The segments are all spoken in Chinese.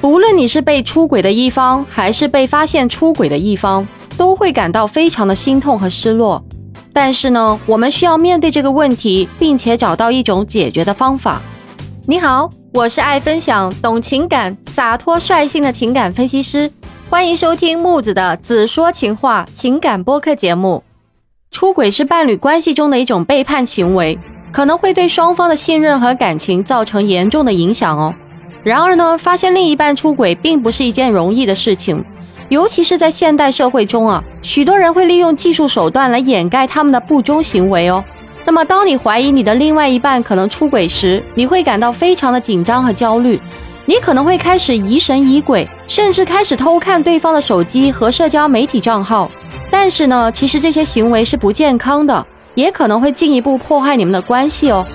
无论你是被出轨的一方，还是被发现出轨的一方，都会感到非常的心痛和失落。但是呢，我们需要面对这个问题，并且找到一种解决的方法。你好，我是爱分享、懂情感、洒脱率性的情感分析师，欢迎收听木子的紫说情话情感播客节目。出轨是伴侣关系中的一种背叛行为，可能会对双方的信任和感情造成严重的影响哦。然而呢，发现另一半出轨并不是一件容易的事情，尤其是在现代社会中啊，许多人会利用技术手段来掩盖他们的不忠行为哦。那么，当你怀疑你的另外一半可能出轨时，你会感到非常的紧张和焦虑，你可能会开始疑神疑鬼，甚至开始偷看对方的手机和社交媒体账号。但是呢，其实这些行为是不健康的，也可能会进一步破坏你们的关系哦。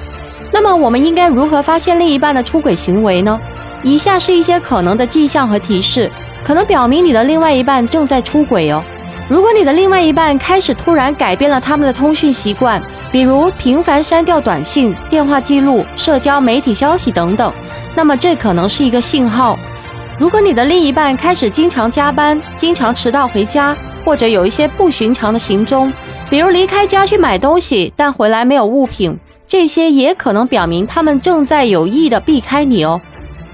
那么，我们应该如何发现另一半的出轨行为呢？以下是一些可能的迹象和提示，可能表明你的另外一半正在出轨哦。如果你的另外一半开始突然改变了他们的通讯习惯，比如频繁删掉短信、电话记录、社交媒体消息等等，那么这可能是一个信号。如果你的另一半开始经常加班、经常迟到回家，或者有一些不寻常的行踪，比如离开家去买东西，但回来没有物品，这些也可能表明他们正在有意的避开你哦。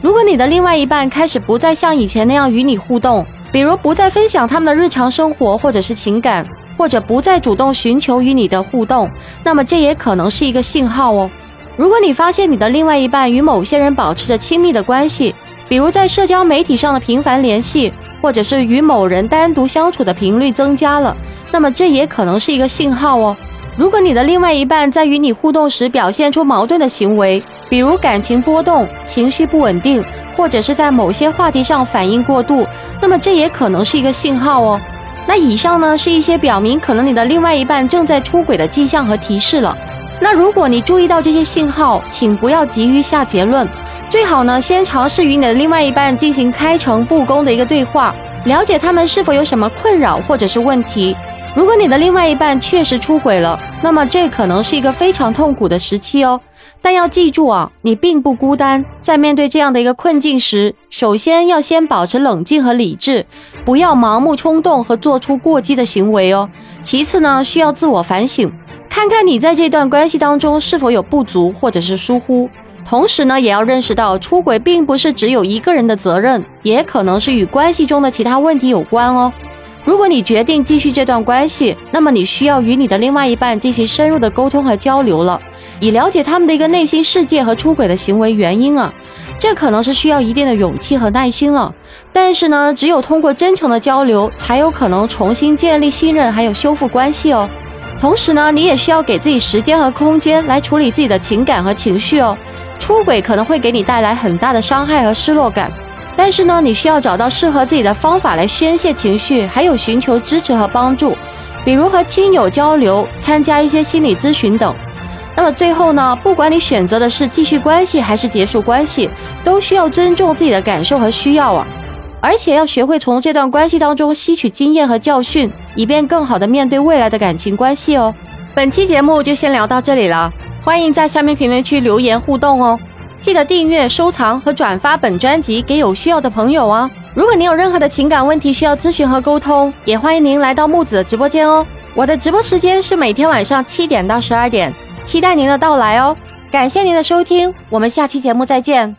如果你的另外一半开始不再像以前那样与你互动，比如不再分享他们的日常生活或者是情感，或者不再主动寻求与你的互动，那么这也可能是一个信号哦。如果你发现你的另外一半与某些人保持着亲密的关系，比如在社交媒体上的频繁联系，或者是与某人单独相处的频率增加了，那么这也可能是一个信号哦。如果你的另外一半在与你互动时表现出矛盾的行为，比如感情波动、情绪不稳定，或者是在某些话题上反应过度，那么这也可能是一个信号哦。那以上呢是一些表明可能你的另外一半正在出轨的迹象和提示了。那如果你注意到这些信号，请不要急于下结论，最好呢先尝试与你的另外一半进行开诚布公的一个对话，了解他们是否有什么困扰或者是问题。如果你的另外一半确实出轨了，那么这可能是一个非常痛苦的时期哦。但要记住啊，你并不孤单。在面对这样的一个困境时，首先要先保持冷静和理智，不要盲目冲动和做出过激的行为哦。其次呢，需要自我反省，看看你在这段关系当中是否有不足或者是疏忽。同时呢，也要认识到出轨并不是只有一个人的责任，也可能是与关系中的其他问题有关哦。如果你决定继续这段关系，那么你需要与你的另外一半进行深入的沟通和交流了，以了解他们的一个内心世界和出轨的行为原因啊。这可能是需要一定的勇气和耐心了。但是呢，只有通过真诚的交流，才有可能重新建立信任，还有修复关系哦。同时呢，你也需要给自己时间和空间来处理自己的情感和情绪哦。出轨可能会给你带来很大的伤害和失落感。但是呢，你需要找到适合自己的方法来宣泄情绪，还有寻求支持和帮助，比如和亲友交流、参加一些心理咨询等。那么最后呢，不管你选择的是继续关系还是结束关系，都需要尊重自己的感受和需要啊，而且要学会从这段关系当中吸取经验和教训，以便更好的面对未来的感情关系哦。本期节目就先聊到这里了，欢迎在下面评论区留言互动哦。记得订阅、收藏和转发本专辑给有需要的朋友哦。如果您有任何的情感问题需要咨询和沟通，也欢迎您来到木子的直播间哦。我的直播时间是每天晚上七点到十二点，期待您的到来哦。感谢您的收听，我们下期节目再见。